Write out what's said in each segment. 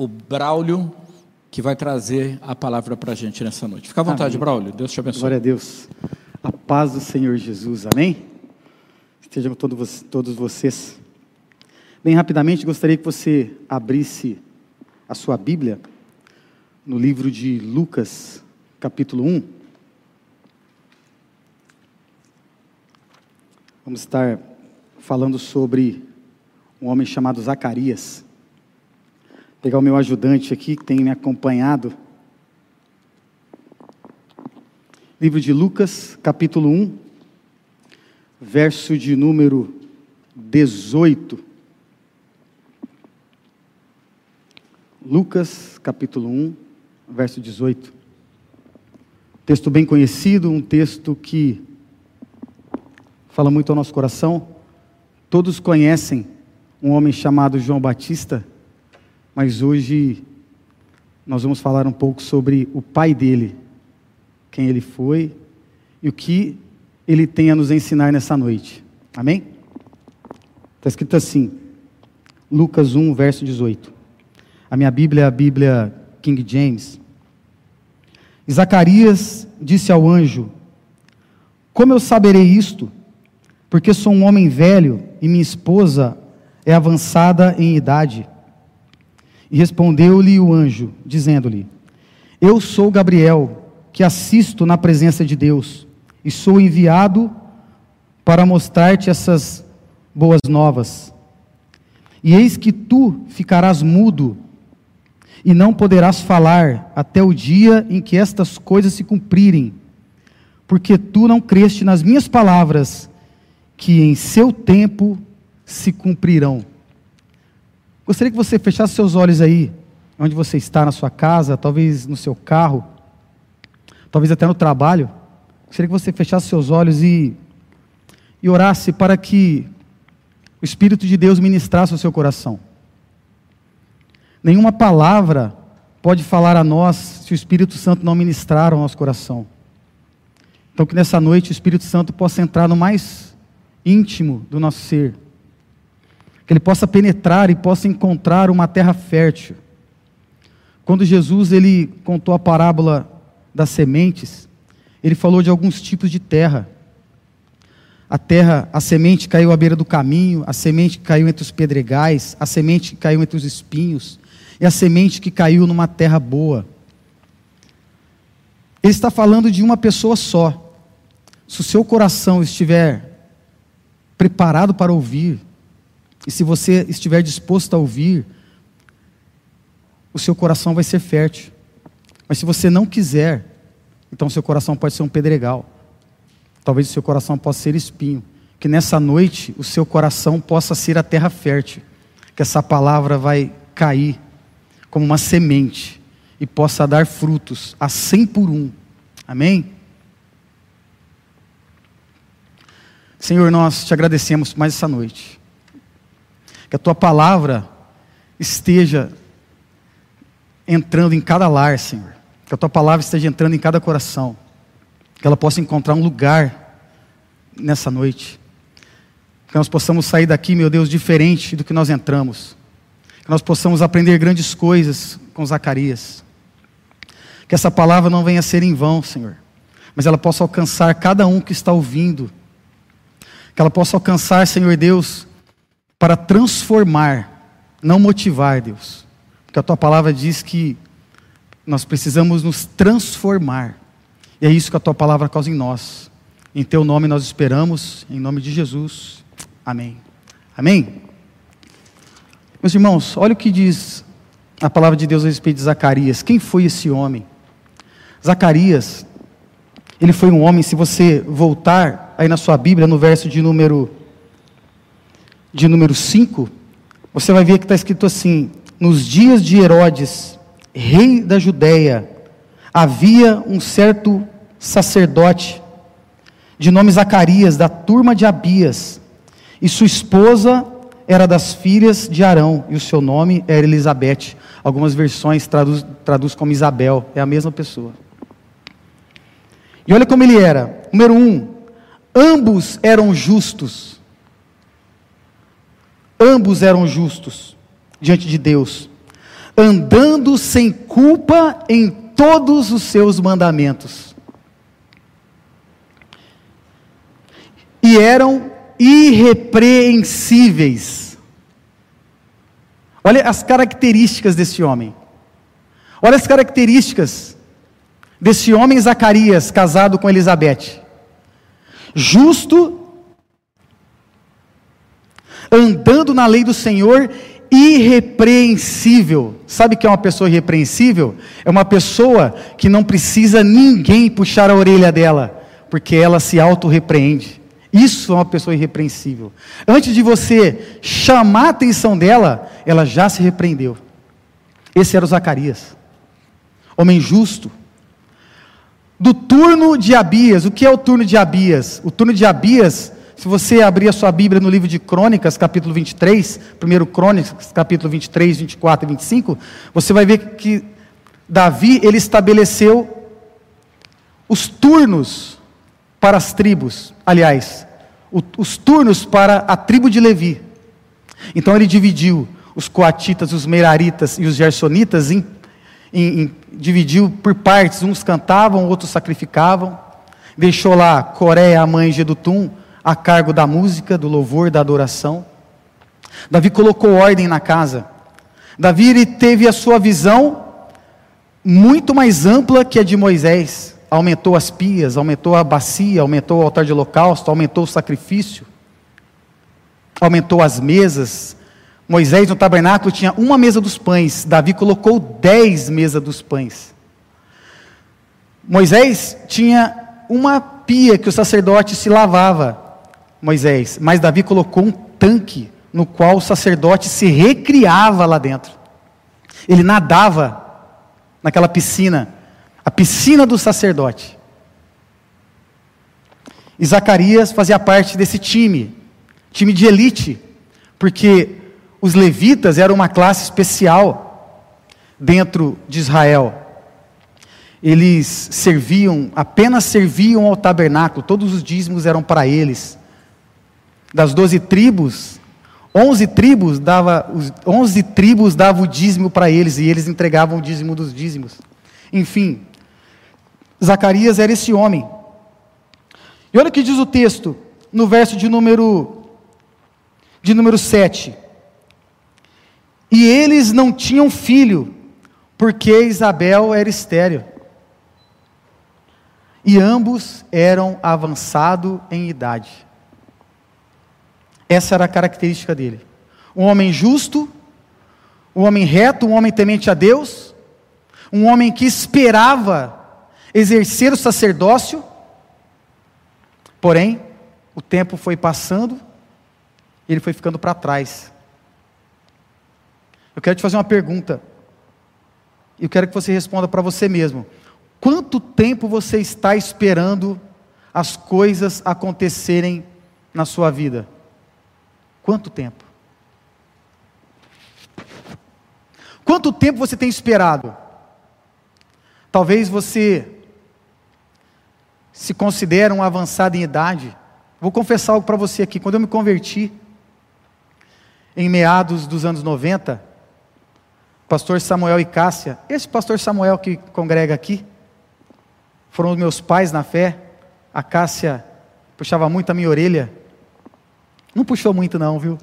o Braulio, que vai trazer a palavra para a gente nessa noite. Fica à vontade, Amém. Braulio. Deus te abençoe. Glória a Deus. A paz do Senhor Jesus. Amém? Estejam todos, todos vocês. Bem rapidamente, gostaria que você abrisse a sua Bíblia no livro de Lucas, capítulo 1. Vamos estar falando sobre um homem chamado Zacarias. Pegar o meu ajudante aqui, que tem me acompanhado. Livro de Lucas, capítulo 1, verso de número 18. Lucas, capítulo 1, verso 18. Texto bem conhecido, um texto que fala muito ao nosso coração. Todos conhecem um homem chamado João Batista, mas hoje nós vamos falar um pouco sobre o pai dele, quem ele foi e o que ele tem a nos ensinar nessa noite. Amém? Está escrito assim, Lucas 1, verso 18. A minha Bíblia é a Bíblia King James. E Zacarias disse ao anjo: Como eu saberei isto? Porque sou um homem velho e minha esposa é avançada em idade. E respondeu-lhe o anjo, dizendo-lhe: Eu sou Gabriel, que assisto na presença de Deus, e sou enviado para mostrar-te essas boas novas. E eis que tu ficarás mudo e não poderás falar até o dia em que estas coisas se cumprirem, porque tu não creste nas minhas palavras, que em seu tempo se cumprirão. Gostaria que você fechasse seus olhos aí, onde você está, na sua casa, talvez no seu carro, talvez até no trabalho. Gostaria que você fechasse seus olhos e, e orasse para que o Espírito de Deus ministrasse o seu coração. Nenhuma palavra pode falar a nós se o Espírito Santo não ministrar ao nosso coração. Então, que nessa noite o Espírito Santo possa entrar no mais íntimo do nosso ser, que ele possa penetrar e possa encontrar uma terra fértil. Quando Jesus ele contou a parábola das sementes, ele falou de alguns tipos de terra. A terra, a semente caiu à beira do caminho, a semente caiu entre os pedregais, a semente caiu entre os espinhos, e a semente que caiu numa terra boa. Ele está falando de uma pessoa só. Se o seu coração estiver preparado para ouvir, e se você estiver disposto a ouvir, o seu coração vai ser fértil. Mas se você não quiser, então o seu coração pode ser um pedregal. Talvez o seu coração possa ser espinho. Que nessa noite o seu coração possa ser a terra fértil. Que essa palavra vai cair como uma semente e possa dar frutos a cem por um. Amém? Senhor, nós te agradecemos mais essa noite. Que a tua palavra esteja entrando em cada lar, Senhor. Que a tua palavra esteja entrando em cada coração. Que ela possa encontrar um lugar nessa noite. Que nós possamos sair daqui, meu Deus, diferente do que nós entramos. Que nós possamos aprender grandes coisas com Zacarias. Que essa palavra não venha a ser em vão, Senhor. Mas ela possa alcançar cada um que está ouvindo. Que ela possa alcançar, Senhor Deus, para transformar, não motivar, Deus. Porque a tua palavra diz que nós precisamos nos transformar. E é isso que a tua palavra causa em nós. Em teu nome nós esperamos, em nome de Jesus. Amém. Amém. Meus irmãos, olha o que diz a palavra de Deus a respeito de Zacarias. Quem foi esse homem? Zacarias, ele foi um homem, se você voltar aí na sua Bíblia, no verso de número de número 5, você vai ver que está escrito assim: nos dias de Herodes, rei da Judéia, havia um certo sacerdote, de nome Zacarias, da turma de Abias, e sua esposa era das filhas de Arão, e o seu nome era Elizabeth. Algumas versões traduz, traduz como Isabel, é a mesma pessoa. E olha como ele era. Número um, ambos eram justos. Ambos eram justos diante de Deus. andando sem culpa em todos os seus mandamentos. E eram irrepreensíveis. Olha as características desse homem. Olha as características desse homem Zacarias, casado com Elizabeth. Justo, andando na lei do Senhor, irrepreensível. Sabe que é uma pessoa irrepreensível? É uma pessoa que não precisa ninguém puxar a orelha dela, porque ela se auto-repreende. Isso é uma pessoa irrepreensível. Antes de você chamar a atenção dela, ela já se repreendeu. Esse era o Zacarias, homem justo. Do turno de Abias, o que é o turno de Abias? O turno de Abias se você abrir a sua Bíblia no livro de Crônicas, capítulo 23, primeiro Crônicas, capítulo 23, 24 e 25, você vai ver que Davi, ele estabeleceu os turnos para as tribos, aliás, os turnos para a tribo de Levi. Então ele dividiu os coatitas, os meraritas e os gersonitas em, em, em, dividiu por partes, uns cantavam, outros sacrificavam. Deixou lá Coreia, a mãe de a cargo da música, do louvor, da adoração. Davi colocou ordem na casa. Davi teve a sua visão muito mais ampla que a de Moisés. Aumentou as pias, aumentou a bacia, aumentou o altar de holocausto, aumentou o sacrifício, aumentou as mesas. Moisés no tabernáculo tinha uma mesa dos pães, Davi colocou dez mesas dos pães. Moisés tinha uma pia que o sacerdote se lavava, Moisés, mas Davi colocou um tanque no qual o sacerdote se recriava lá dentro. Ele nadava naquela piscina, a piscina do sacerdote. E Zacarias fazia parte desse time, time de elite, porque os levitas eram uma classe especial dentro de Israel. Eles serviam, apenas serviam ao tabernáculo, todos os dízimos eram para eles das doze tribos, onze tribos dava, onze tribos davam o dízimo para eles e eles entregavam o dízimo dos dízimos. Enfim, Zacarias era esse homem. E olha o que diz o texto no verso de número de número 7. E eles não tinham filho, porque Isabel era estéril. E ambos eram avançados em idade. Essa era a característica dele. Um homem justo, um homem reto, um homem temente a Deus, um homem que esperava exercer o sacerdócio, porém, o tempo foi passando, ele foi ficando para trás. Eu quero te fazer uma pergunta, eu quero que você responda para você mesmo: quanto tempo você está esperando as coisas acontecerem na sua vida? Quanto tempo? Quanto tempo você tem esperado? Talvez você se considere um avançado em idade. Vou confessar algo para você aqui. Quando eu me converti, em meados dos anos 90, pastor Samuel e Cássia, esse pastor Samuel que congrega aqui, foram os meus pais na fé. A Cássia puxava muito a minha orelha não puxou muito, não, viu?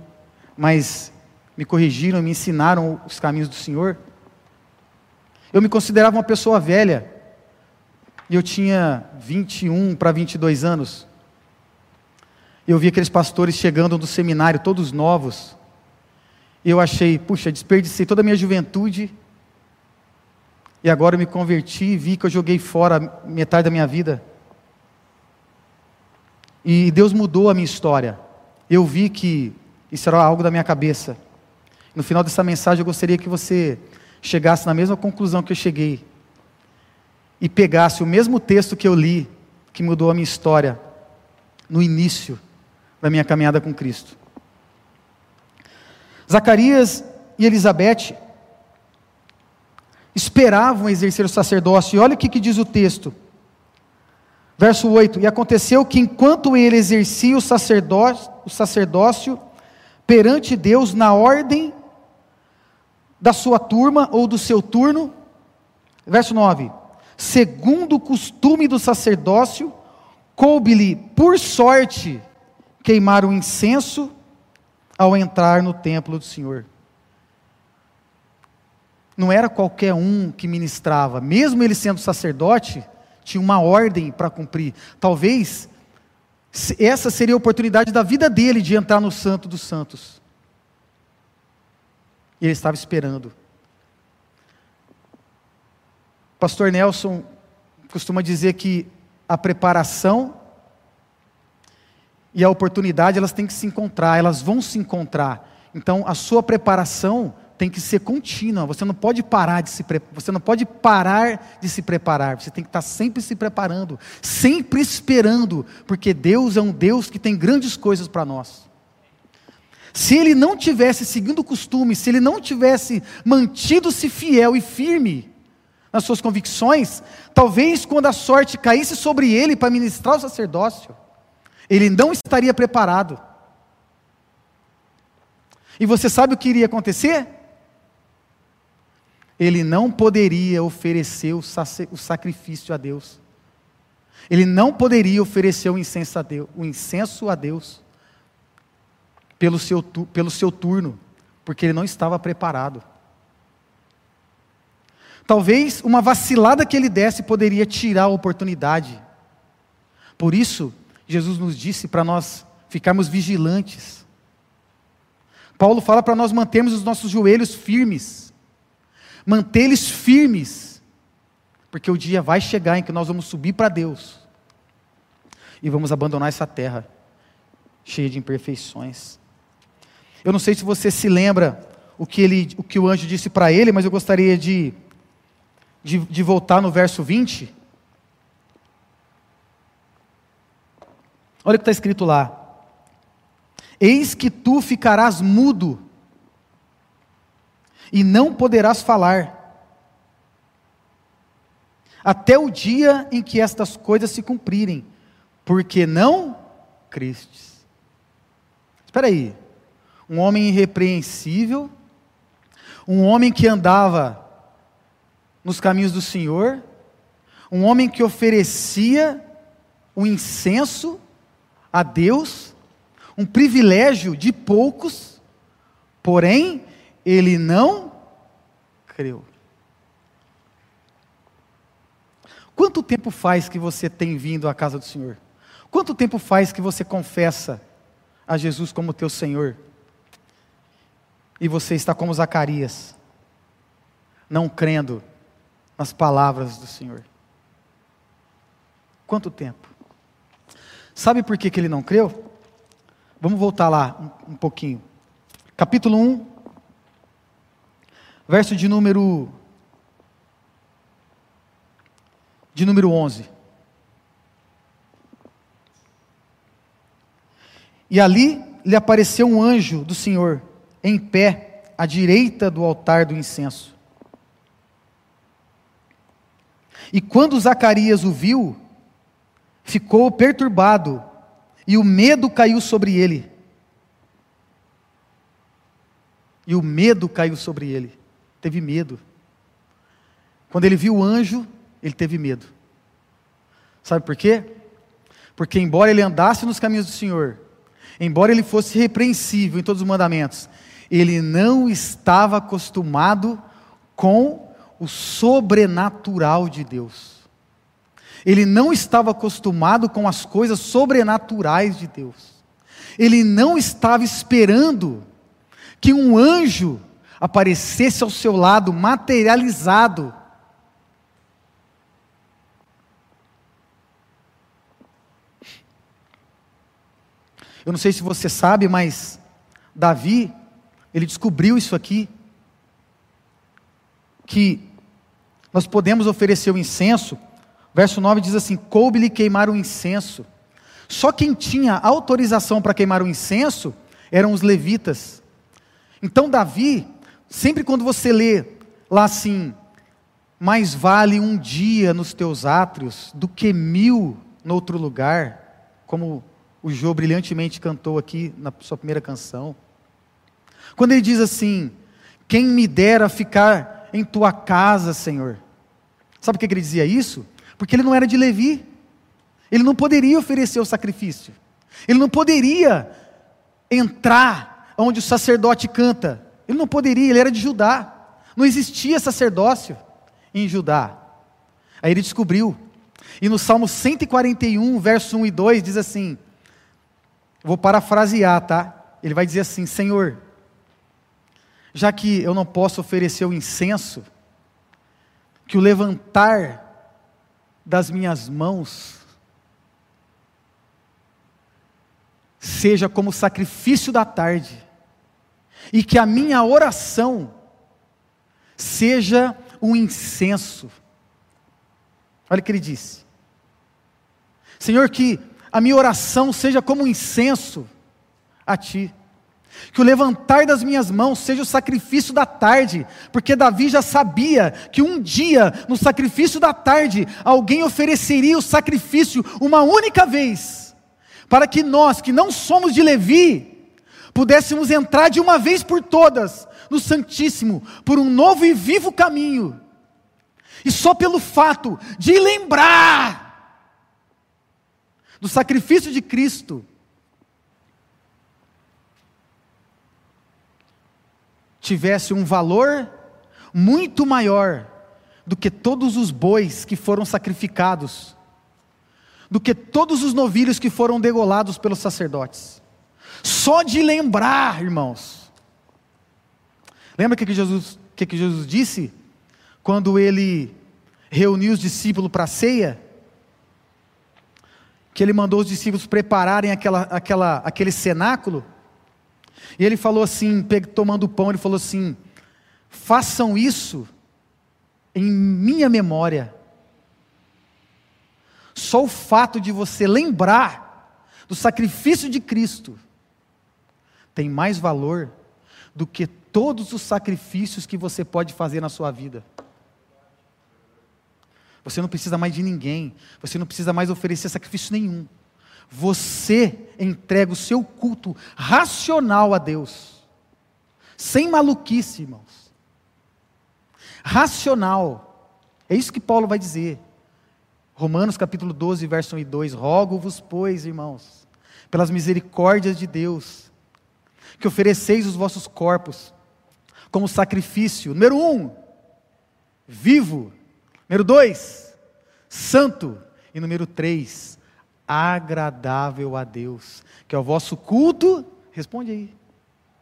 Mas me corrigiram, me ensinaram os caminhos do Senhor. Eu me considerava uma pessoa velha. E eu tinha 21 para 22 anos. Eu vi aqueles pastores chegando do seminário, todos novos. E eu achei, puxa, desperdicei toda a minha juventude. E agora eu me converti e vi que eu joguei fora metade da minha vida. E Deus mudou a minha história eu vi que isso era algo da minha cabeça. No final dessa mensagem, eu gostaria que você chegasse na mesma conclusão que eu cheguei e pegasse o mesmo texto que eu li, que mudou a minha história, no início da minha caminhada com Cristo. Zacarias e Elizabeth esperavam exercer o sacerdócio, e olha o que, que diz o texto. Verso 8: E aconteceu que enquanto ele exercia o sacerdócio, o sacerdócio perante Deus na ordem da sua turma ou do seu turno. Verso 9: Segundo o costume do sacerdócio, coube-lhe por sorte queimar o incenso ao entrar no templo do Senhor. Não era qualquer um que ministrava, mesmo ele sendo sacerdote, tinha uma ordem para cumprir. Talvez essa seria a oportunidade da vida dele de entrar no Santo dos Santos. E ele estava esperando. Pastor Nelson costuma dizer que a preparação e a oportunidade elas têm que se encontrar, elas vão se encontrar. Então a sua preparação tem que ser contínua. Você não pode parar de se você não pode parar de se preparar. Você tem que estar sempre se preparando, sempre esperando, porque Deus é um Deus que tem grandes coisas para nós. Se ele não tivesse seguindo o costume, se ele não tivesse mantido-se fiel e firme nas suas convicções, talvez quando a sorte caísse sobre ele para ministrar o sacerdócio, ele não estaria preparado. E você sabe o que iria acontecer? Ele não poderia oferecer o, sacrifício a Deus. Ele não poderia oferecer o incenso a Deus, o incenso a Deus pelo seu, pelo seu turno, porque ele não estava preparado. Talvez uma vacilada que ele desse poderia tirar a oportunidade. Por isso, Jesus nos disse para nós ficarmos vigilantes. Paulo fala para nós mantermos os nossos joelhos firmes, mantê-los firmes, porque o dia vai chegar em que nós vamos subir para Deus e vamos abandonar essa terra cheia de imperfeições. Eu não sei se você se lembra o que, ele, o, que o anjo disse para ele, mas eu gostaria de, de, de voltar no verso 20. Olha o que está escrito lá. Eis que tu ficarás mudo, e não poderás falar, até o dia em que estas coisas se cumprirem, porque não crestes. Espera aí um homem irrepreensível, um homem que andava nos caminhos do Senhor, um homem que oferecia o incenso a Deus, um privilégio de poucos, porém, ele não creu. Quanto tempo faz que você tem vindo à casa do Senhor? Quanto tempo faz que você confessa a Jesus como teu Senhor? E você está como Zacarias, não crendo nas palavras do Senhor. Quanto tempo? Sabe por que, que ele não creu? Vamos voltar lá um, um pouquinho. Capítulo 1, verso de número de número 11. E ali lhe apareceu um anjo do Senhor, em pé à direita do altar do incenso. E quando Zacarias o viu, ficou perturbado, e o medo caiu sobre ele. E o medo caiu sobre ele. Teve medo. Quando ele viu o anjo, ele teve medo. Sabe por quê? Porque, embora ele andasse nos caminhos do Senhor, embora ele fosse repreensível em todos os mandamentos, ele não estava acostumado com o sobrenatural de Deus. Ele não estava acostumado com as coisas sobrenaturais de Deus. Ele não estava esperando que um anjo aparecesse ao seu lado, materializado. Eu não sei se você sabe, mas Davi, ele descobriu isso aqui, que nós podemos oferecer o incenso. Verso 9 diz assim: coube-lhe queimar o incenso. Só quem tinha autorização para queimar o incenso eram os levitas. Então, Davi, sempre quando você lê lá assim, mais vale um dia nos teus átrios do que mil no outro lugar, como o Jô brilhantemente cantou aqui na sua primeira canção. Quando ele diz assim: Quem me dera ficar em tua casa, Senhor. Sabe por que ele dizia isso? Porque ele não era de Levi. Ele não poderia oferecer o sacrifício. Ele não poderia entrar onde o sacerdote canta. Ele não poderia, ele era de Judá. Não existia sacerdócio em Judá. Aí ele descobriu. E no Salmo 141, verso 1 e 2, diz assim: vou parafrasear, tá? Ele vai dizer assim: Senhor, já que eu não posso oferecer o incenso, que o levantar das minhas mãos seja como sacrifício da tarde, e que a minha oração seja um incenso. Olha o que ele disse. Senhor, que a minha oração seja como um incenso a Ti. Que o levantar das minhas mãos seja o sacrifício da tarde, porque Davi já sabia que um dia, no sacrifício da tarde, alguém ofereceria o sacrifício uma única vez, para que nós, que não somos de Levi, pudéssemos entrar de uma vez por todas no Santíssimo, por um novo e vivo caminho. E só pelo fato de lembrar do sacrifício de Cristo, tivesse um valor muito maior do que todos os bois que foram sacrificados, do que todos os novilhos que foram degolados pelos sacerdotes. Só de lembrar, irmãos. Lembra o que, Jesus, que, que Jesus disse quando ele reuniu os discípulos para a ceia? Que ele mandou os discípulos prepararem aquela, aquela, aquele cenáculo e ele falou assim, tomando o pão, ele falou assim: façam isso em minha memória. Só o fato de você lembrar do sacrifício de Cristo tem mais valor do que todos os sacrifícios que você pode fazer na sua vida. Você não precisa mais de ninguém, você não precisa mais oferecer sacrifício nenhum você entrega o seu culto racional a Deus, sem maluquice, irmãos. Racional, é isso que Paulo vai dizer. Romanos capítulo 12, verso 1 e 2: Rogo-vos, pois, irmãos, pelas misericórdias de Deus, que ofereceis os vossos corpos como sacrifício, número um, vivo, número dois, santo, e número três, agradável a Deus, que é o vosso culto, responde aí,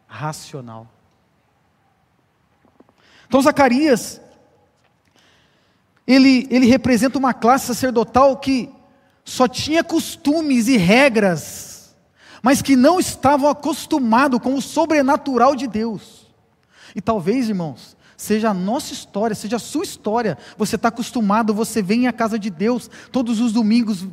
racional. Então Zacarias, ele, ele representa uma classe sacerdotal que só tinha costumes e regras, mas que não estavam acostumados com o sobrenatural de Deus. E talvez, irmãos, seja a nossa história, seja a sua história. Você está acostumado, você vem à casa de Deus todos os domingos,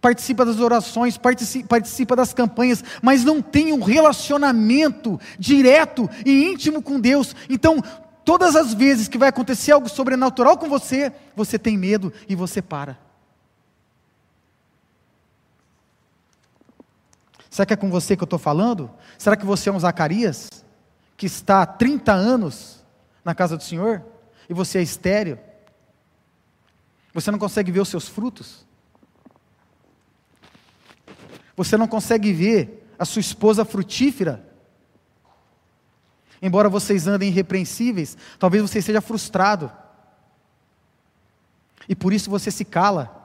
participa das orações, participa, das campanhas, mas não tem um relacionamento direto e íntimo com Deus. Então, todas as vezes que vai acontecer algo sobrenatural com você, você tem medo e você para. Será que é com você que eu estou falando? Será que você é um Zacarias que está há 30 anos na casa do Senhor e você é estéreo? Você não consegue ver os seus frutos? Você não consegue ver a sua esposa frutífera. Embora vocês andem irrepreensíveis, talvez você seja frustrado. E por isso você se cala.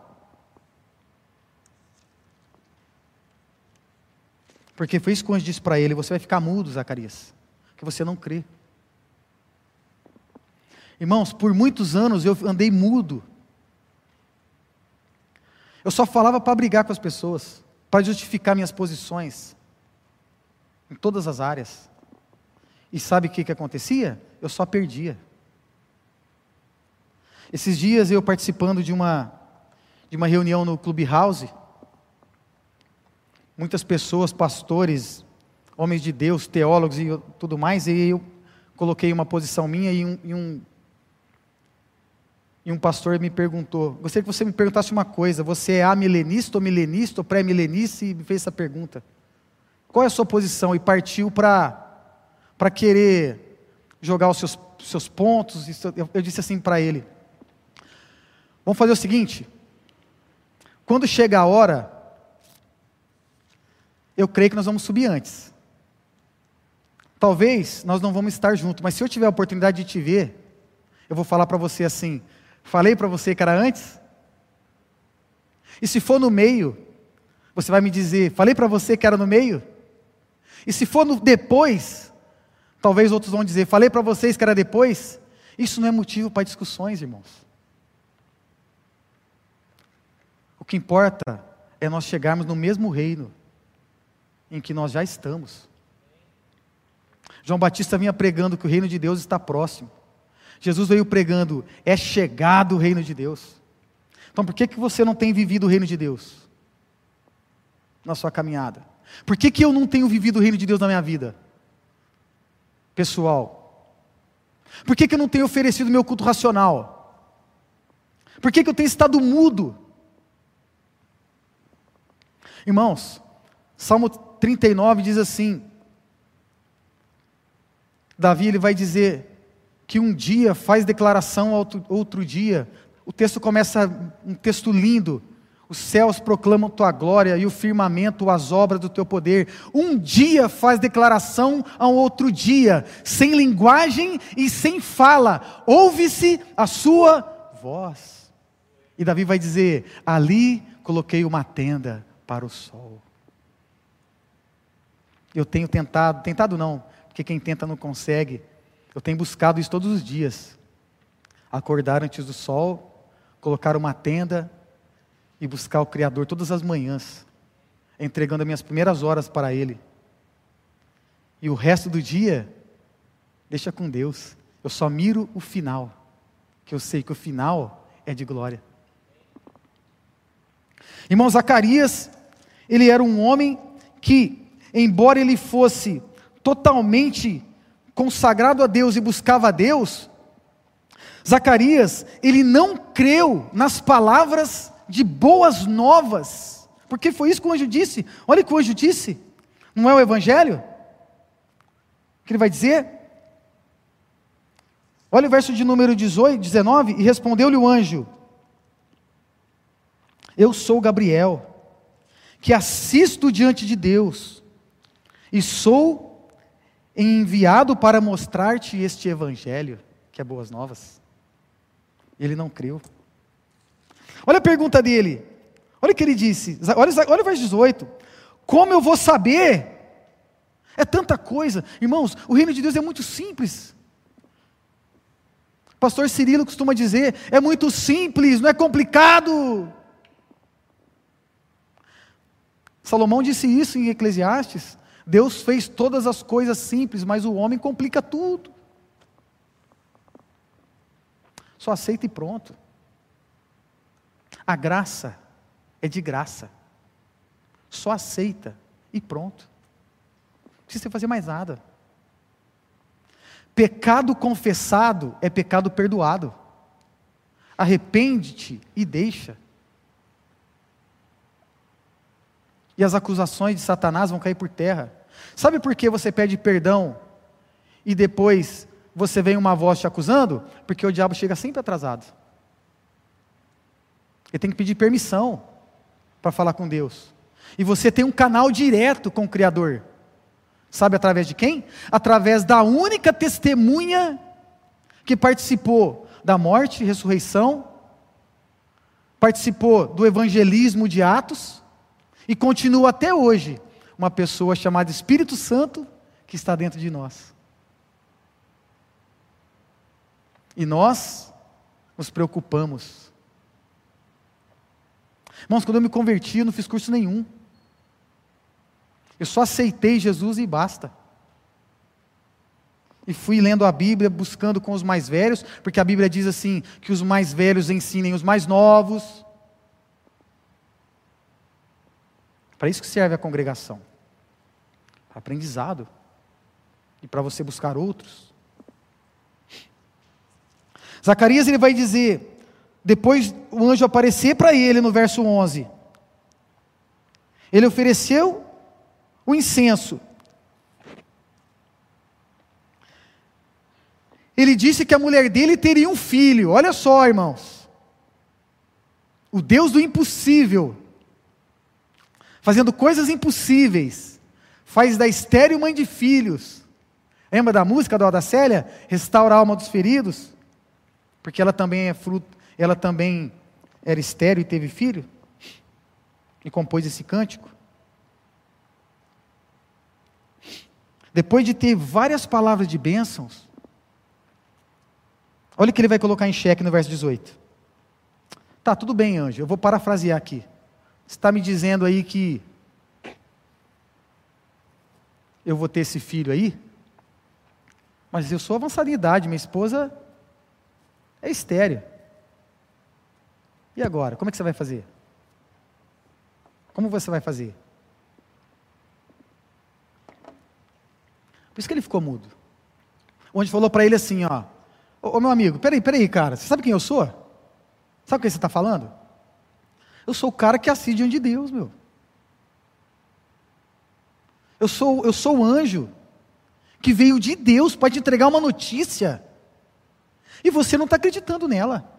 Porque foi isso que o anjo disse para ele: você vai ficar mudo, Zacarias, que você não crê. Irmãos, por muitos anos eu andei mudo. Eu só falava para brigar com as pessoas para justificar minhas posições em todas as áreas. E sabe o que, que acontecia? Eu só perdia. Esses dias eu participando de uma, de uma reunião no Clubhouse, muitas pessoas, pastores, homens de Deus, teólogos e tudo mais, e eu coloquei uma posição minha e um, e um e um pastor me perguntou, gostaria que você me perguntasse uma coisa, você é amilenista ou milenista ou pré-milenista? E me fez essa pergunta. Qual é a sua posição? E partiu para querer jogar os seus, seus pontos. Eu, eu disse assim para ele: Vamos fazer o seguinte. Quando chega a hora, eu creio que nós vamos subir antes. Talvez nós não vamos estar juntos, mas se eu tiver a oportunidade de te ver, eu vou falar para você assim: falei para você que era antes? E se for no meio, você vai me dizer: falei para você que era no meio? E se for no depois, talvez outros vão dizer: falei para vocês que era depois? Isso não é motivo para discussões, irmãos. O que importa é nós chegarmos no mesmo reino em que nós já estamos. João Batista vinha pregando que o reino de Deus está próximo. Jesus veio pregando, é chegado o reino de Deus. Então por que, que você não tem vivido o reino de Deus na sua caminhada? Por que, que eu não tenho vivido o reino de Deus na minha vida? Pessoal. Por que, que eu não tenho oferecido meu culto racional? Por que, que eu tenho estado mudo? Irmãos, Salmo 39 diz assim: Davi ele vai dizer que um dia faz declaração outro, outro dia. O texto começa um texto lindo. Os céus proclamam tua glória e o firmamento as obras do teu poder. Um dia faz declaração ao outro dia, sem linguagem e sem fala. Ouve-se a sua voz. E Davi vai dizer: Ali coloquei uma tenda para o sol. Eu tenho tentado, tentado não, porque quem tenta não consegue. Eu tenho buscado isso todos os dias. Acordar antes do sol, colocar uma tenda e buscar o Criador todas as manhãs, entregando as minhas primeiras horas para Ele. E o resto do dia, deixa com Deus. Eu só miro o final, que eu sei que o final é de glória. Irmão Zacarias, ele era um homem que, embora ele fosse totalmente consagrado a Deus e buscava a Deus, Zacarias, ele não creu nas palavras de boas novas, porque foi isso que o anjo disse. Olha o que o anjo disse, não é o Evangelho? O que ele vai dizer? Olha o verso de número 18, 19: E respondeu-lhe o anjo: Eu sou Gabriel que assisto diante de Deus e sou enviado para mostrar-te este evangelho, que é boas novas. Ele não creu. Olha a pergunta dele. Olha o que ele disse. Olha, olha o verso 18. Como eu vou saber? É tanta coisa. Irmãos, o reino de Deus é muito simples. O pastor Cirilo costuma dizer: é muito simples, não é complicado. Salomão disse isso em Eclesiastes. Deus fez todas as coisas simples, mas o homem complica tudo. Só aceita e pronto. A graça é de graça. Só aceita e pronto. Não precisa fazer mais nada. Pecado confessado é pecado perdoado. Arrepende-te e deixa. E as acusações de Satanás vão cair por terra. Sabe por que você pede perdão e depois você vem uma voz te acusando? Porque o diabo chega sempre atrasado. Ele tem que pedir permissão para falar com Deus. E você tem um canal direto com o Criador. Sabe através de quem? Através da única testemunha que participou da morte e ressurreição, participou do evangelismo de Atos e continua até hoje uma pessoa chamada Espírito Santo que está dentro de nós. E nós nos preocupamos. Irmãos, quando eu me converti, eu não fiz curso nenhum. Eu só aceitei Jesus e basta. E fui lendo a Bíblia, buscando com os mais velhos, porque a Bíblia diz assim: que os mais velhos ensinem os mais novos. Para isso que serve a congregação. Aprendizado. E para você buscar outros. Zacarias ele vai dizer, depois o anjo aparecer para ele no verso 11. Ele ofereceu o incenso. ele disse que a mulher dele teria um filho. Olha só, irmãos. O Deus do impossível, fazendo coisas impossíveis, faz da estéreo mãe de filhos. Lembra da música da Célia? Restaura a alma dos feridos? Porque ela também é fruto, ela também era estéreo e teve filho? E compôs esse cântico? Depois de ter várias palavras de bênçãos, olha o que ele vai colocar em xeque no verso 18. Tá, tudo bem, anjo, eu vou parafrasear aqui. Está me dizendo aí que eu vou ter esse filho aí? Mas eu sou avançada em idade, minha esposa é estéreo. E agora? Como é que você vai fazer? Como você vai fazer? Por isso que ele ficou mudo. Onde falou para ele assim, ó, ô, ô, meu amigo, peraí, peraí, cara, você sabe quem eu sou? Sabe o que você está falando? Eu sou o cara que assiste de Deus, meu. Eu sou, eu sou o anjo que veio de Deus para te entregar uma notícia e você não está acreditando nela.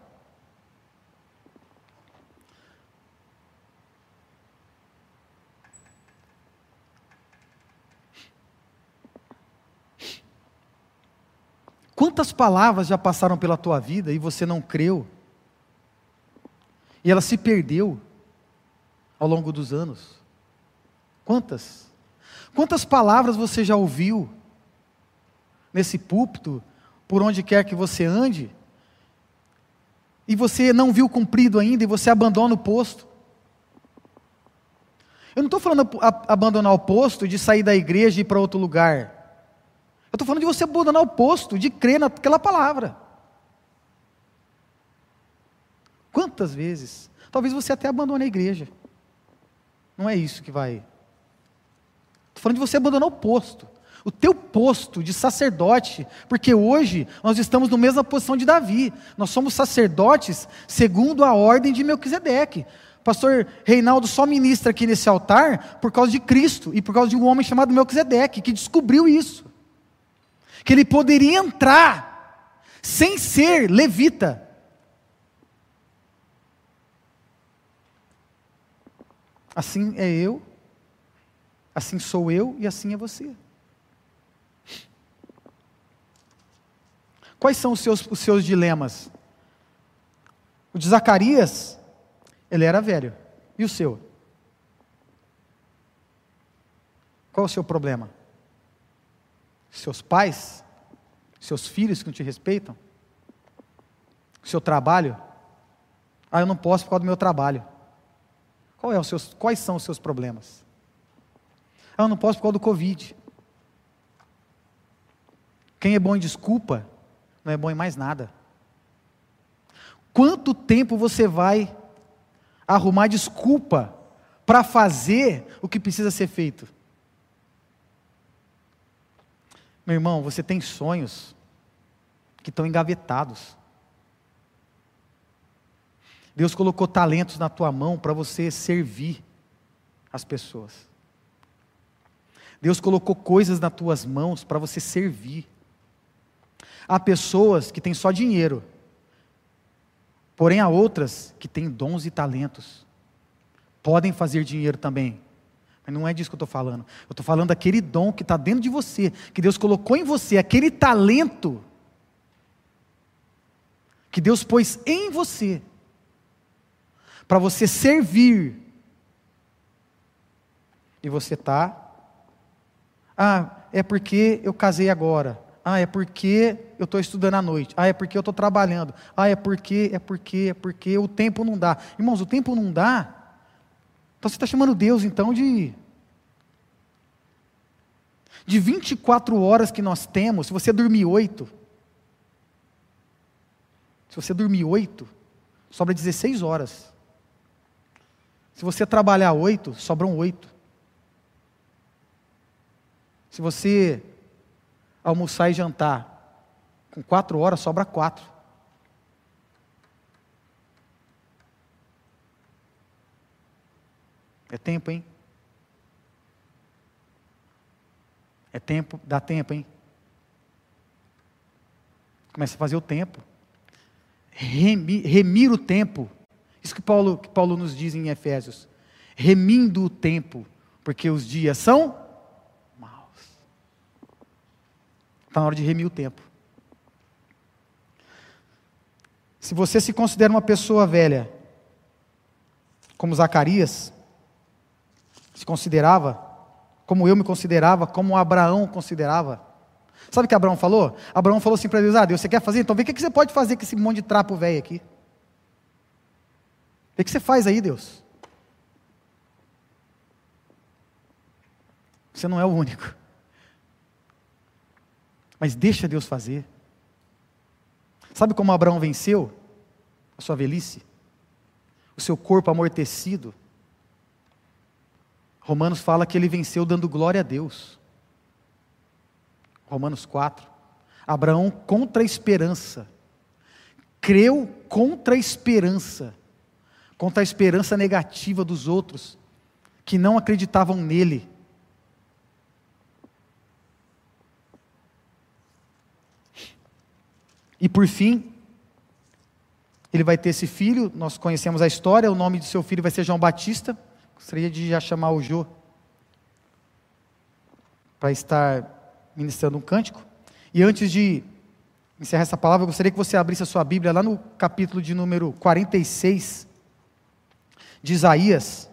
Quantas palavras já passaram pela tua vida e você não creu? E ela se perdeu ao longo dos anos. Quantas? Quantas palavras você já ouviu nesse púlpito, por onde quer que você ande, e você não viu cumprido ainda e você abandona o posto? Eu não estou falando abandonar o posto de sair da igreja e ir para outro lugar. Eu estou falando de você abandonar o posto, de crer naquela palavra. Quantas vezes? Talvez você até abandone a igreja. Não é isso que vai. Estou falando de você abandonar o posto. O teu posto de sacerdote, porque hoje nós estamos na mesma posição de Davi. Nós somos sacerdotes segundo a ordem de Melquisedeque. Pastor Reinaldo só ministra aqui nesse altar por causa de Cristo e por causa de um homem chamado Melquisedeque, que descobriu isso que ele poderia entrar sem ser levita. Assim é eu, assim sou eu e assim é você. Quais são os seus, os seus dilemas? O de Zacarias, ele era velho. E o seu? Qual o seu problema? seus pais, seus filhos que não te respeitam, seu trabalho. Ah, eu não posso por causa do meu trabalho. Qual é quais são os seus problemas? Ah, eu não posso por causa do Covid. Quem é bom em desculpa, não é bom em mais nada. Quanto tempo você vai arrumar desculpa para fazer o que precisa ser feito? Meu irmão, você tem sonhos que estão engavetados. Deus colocou talentos na tua mão para você servir as pessoas. Deus colocou coisas nas tuas mãos para você servir. Há pessoas que têm só dinheiro, porém há outras que têm dons e talentos. Podem fazer dinheiro também, mas não é disso que eu estou falando. Eu estou falando daquele dom que está dentro de você, que Deus colocou em você, aquele talento que Deus pôs em você, para você servir. E você está. Ah, é porque eu casei agora. Ah, é porque eu estou estudando à noite. Ah, é porque eu estou trabalhando. Ah, é porque, é porque, é porque o tempo não dá. Irmãos, o tempo não dá então você está chamando Deus então de. De 24 horas que nós temos, se você dormir oito, se você dormir oito, sobra 16 horas. Se você trabalhar oito, sobram oito. Se você almoçar e jantar com quatro horas, sobra quatro. É tempo, hein? É tempo, dá tempo, hein? Comece a fazer o tempo. Remir, remir o tempo. Isso que Paulo, que Paulo nos diz em Efésios. Remindo o tempo, porque os dias são maus. Está na hora de remir o tempo. Se você se considera uma pessoa velha, como Zacarias se considerava, como eu me considerava, como Abraão considerava. Sabe o que Abraão falou? Abraão falou assim para Deus: Ah, Deus, você quer fazer? Então vê o que você pode fazer com esse monte de trapo velho aqui. O que você faz aí, Deus. Você não é o único. Mas deixa Deus fazer. Sabe como Abraão venceu a sua velhice? O seu corpo amortecido. Romanos fala que ele venceu dando glória a Deus. Romanos 4. Abraão contra a esperança. Creu contra a esperança. Contra a esperança negativa dos outros, que não acreditavam nele. E por fim, ele vai ter esse filho, nós conhecemos a história, o nome de seu filho vai ser João Batista. Gostaria de já chamar o Jô para estar ministrando um cântico. E antes de encerrar essa palavra, eu gostaria que você abrisse a sua Bíblia lá no capítulo de número 46 de Isaías.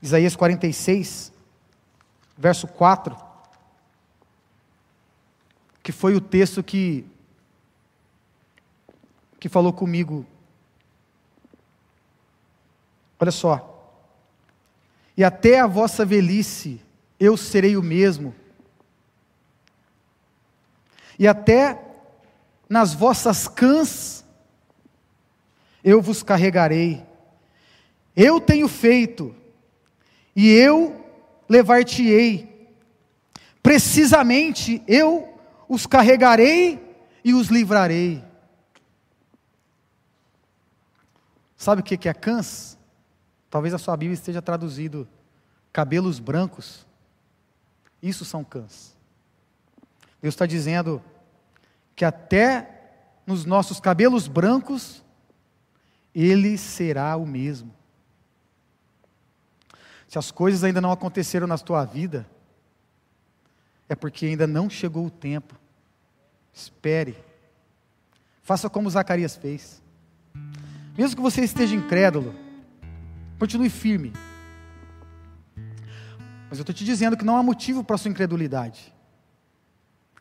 Isaías 46, verso 4 que foi o texto que, que falou comigo. Olha só. E até a vossa velhice eu serei o mesmo. E até nas vossas cãs eu vos carregarei. Eu tenho feito, e eu levar-te-ei. Precisamente eu os carregarei e os livrarei. Sabe o que é cãs? Talvez a sua Bíblia esteja traduzido cabelos brancos. Isso são cãs. Deus está dizendo que até nos nossos cabelos brancos, Ele será o mesmo. Se as coisas ainda não aconteceram na tua vida, é porque ainda não chegou o tempo. Espere. Faça como Zacarias fez. Mesmo que você esteja incrédulo, continue firme. Mas eu estou te dizendo que não há motivo para a sua incredulidade.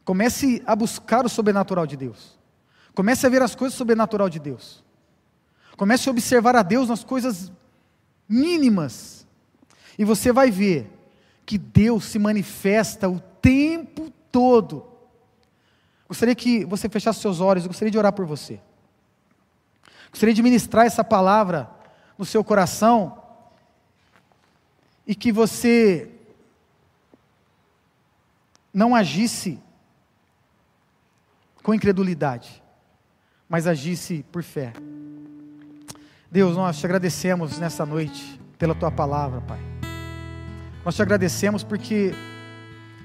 Comece a buscar o sobrenatural de Deus. Comece a ver as coisas sobrenatural de Deus. Comece a observar a Deus nas coisas mínimas. E você vai ver que Deus se manifesta o tempo todo. Gostaria que você fechasse seus olhos, eu gostaria de orar por você. Gostaria de ministrar essa palavra no seu coração e que você não agisse com incredulidade, mas agisse por fé. Deus, nós te agradecemos nessa noite pela tua palavra, Pai. Nós te agradecemos porque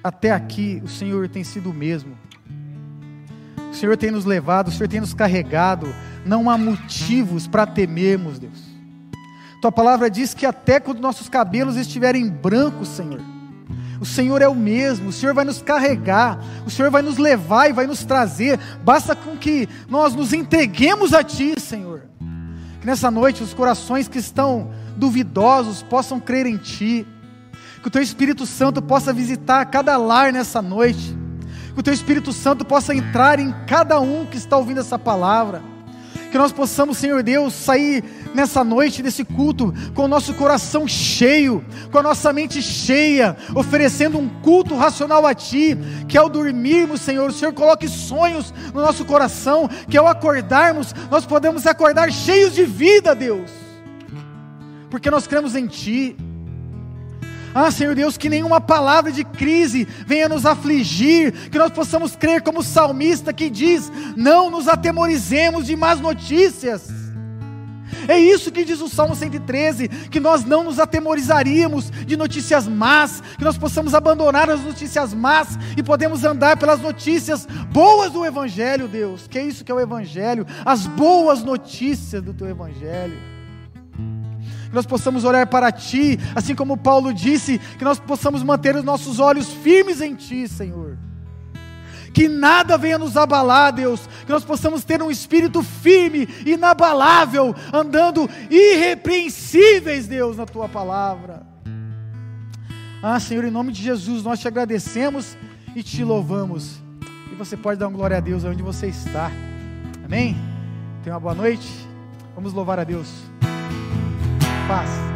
até aqui o Senhor tem sido o mesmo. O Senhor tem nos levado, o Senhor tem nos carregado. Não há motivos para temermos, Deus. Tua palavra diz que até quando nossos cabelos estiverem brancos, Senhor, o Senhor é o mesmo, o Senhor vai nos carregar, o Senhor vai nos levar e vai nos trazer. Basta com que nós nos entreguemos a Ti, Senhor. Que nessa noite os corações que estão duvidosos possam crer em Ti. Que o Teu Espírito Santo possa visitar cada lar nessa noite, que o Teu Espírito Santo possa entrar em cada um que está ouvindo essa palavra, que nós possamos, Senhor Deus, sair nessa noite desse culto com o nosso coração cheio, com a nossa mente cheia, oferecendo um culto racional a Ti, que ao dormirmos, Senhor, o Senhor coloque sonhos no nosso coração, que ao acordarmos, nós podemos acordar cheios de vida, Deus, porque nós cremos em Ti. Ah, Senhor Deus, que nenhuma palavra de crise venha nos afligir, que nós possamos crer como o salmista que diz: não nos atemorizemos de más notícias. É isso que diz o Salmo 113: que nós não nos atemorizaríamos de notícias más, que nós possamos abandonar as notícias más e podemos andar pelas notícias boas do Evangelho, Deus. Que é isso que é o Evangelho, as boas notícias do teu Evangelho. Que nós possamos olhar para Ti, assim como Paulo disse, que nós possamos manter os nossos olhos firmes em Ti, Senhor que nada venha nos abalar, Deus, que nós possamos ter um espírito firme, inabalável, andando irrepreensíveis, Deus, na tua palavra. Ah, Senhor, em nome de Jesus, nós te agradecemos e te louvamos. E você pode dar uma glória a Deus onde você está. Amém? Tenha uma boa noite. Vamos louvar a Deus. Paz.